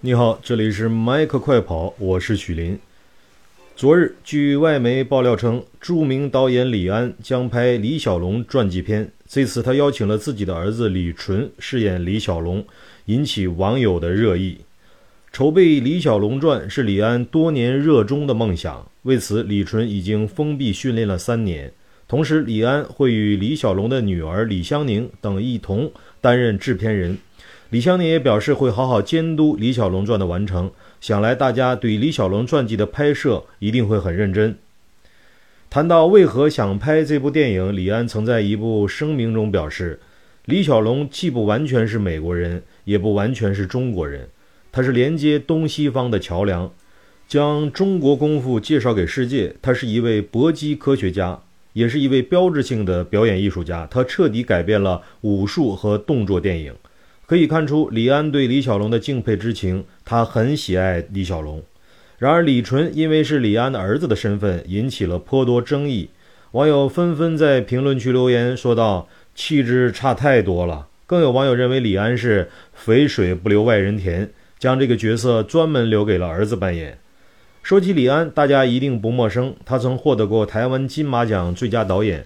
你好，这里是麦克快跑，我是许林。昨日，据外媒爆料称，著名导演李安将拍李小龙传记片。这次他邀请了自己的儿子李纯饰演李小龙，引起网友的热议。筹备《李小龙传》是李安多年热衷的梦想，为此，李纯已经封闭训练了三年。同时，李安会与李小龙的女儿李香凝等一同担任制片人。李香凝也表示会好好监督《李小龙传》的完成，想来大家对李小龙传记的拍摄一定会很认真。谈到为何想拍这部电影，李安曾在一部声明中表示：“李小龙既不完全是美国人，也不完全是中国人，他是连接东西方的桥梁，将中国功夫介绍给世界。他是一位搏击科学家，也是一位标志性的表演艺术家。他彻底改变了武术和动作电影。”可以看出，李安对李小龙的敬佩之情，他很喜爱李小龙。然而，李纯因为是李安的儿子的身份，引起了颇多争议。网友纷纷在评论区留言说道：“气质差太多了。”更有网友认为李安是“肥水不流外人田”，将这个角色专门留给了儿子扮演。说起李安，大家一定不陌生，他曾获得过台湾金马奖最佳导演。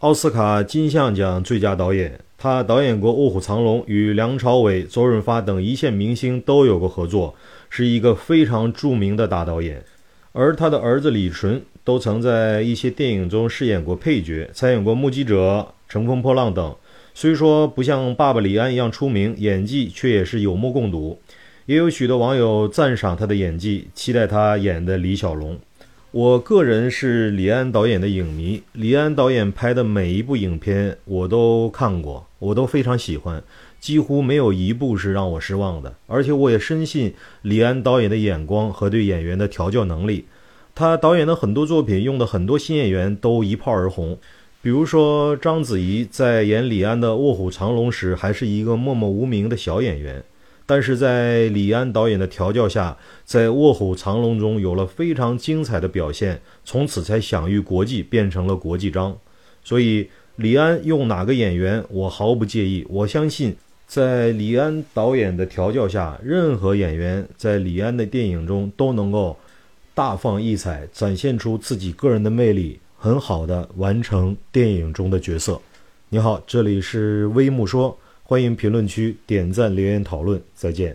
奥斯卡金像奖最佳导演，他导演过《卧虎藏龙》，与梁朝伟、周润发等一线明星都有过合作，是一个非常著名的大导演。而他的儿子李纯都曾在一些电影中饰演过配角，参演过《目击者》《乘风破浪》等。虽说不像爸爸李安一样出名，演技却也是有目共睹。也有许多网友赞赏他的演技，期待他演的李小龙。我个人是李安导演的影迷，李安导演拍的每一部影片我都看过，我都非常喜欢，几乎没有一部是让我失望的。而且我也深信李安导演的眼光和对演员的调教能力，他导演的很多作品用的很多新演员都一炮而红。比如说章子怡在演李安的《卧虎藏龙》时，还是一个默默无名的小演员。但是在李安导演的调教下，在《卧虎藏龙》中有了非常精彩的表现，从此才享誉国际，变成了国际章。所以，李安用哪个演员，我毫不介意。我相信，在李安导演的调教下，任何演员在李安的电影中都能够大放异彩，展现出自己个人的魅力，很好的完成电影中的角色。你好，这里是微木说。欢迎评论区点赞留言讨论，再见。